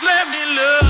let me love.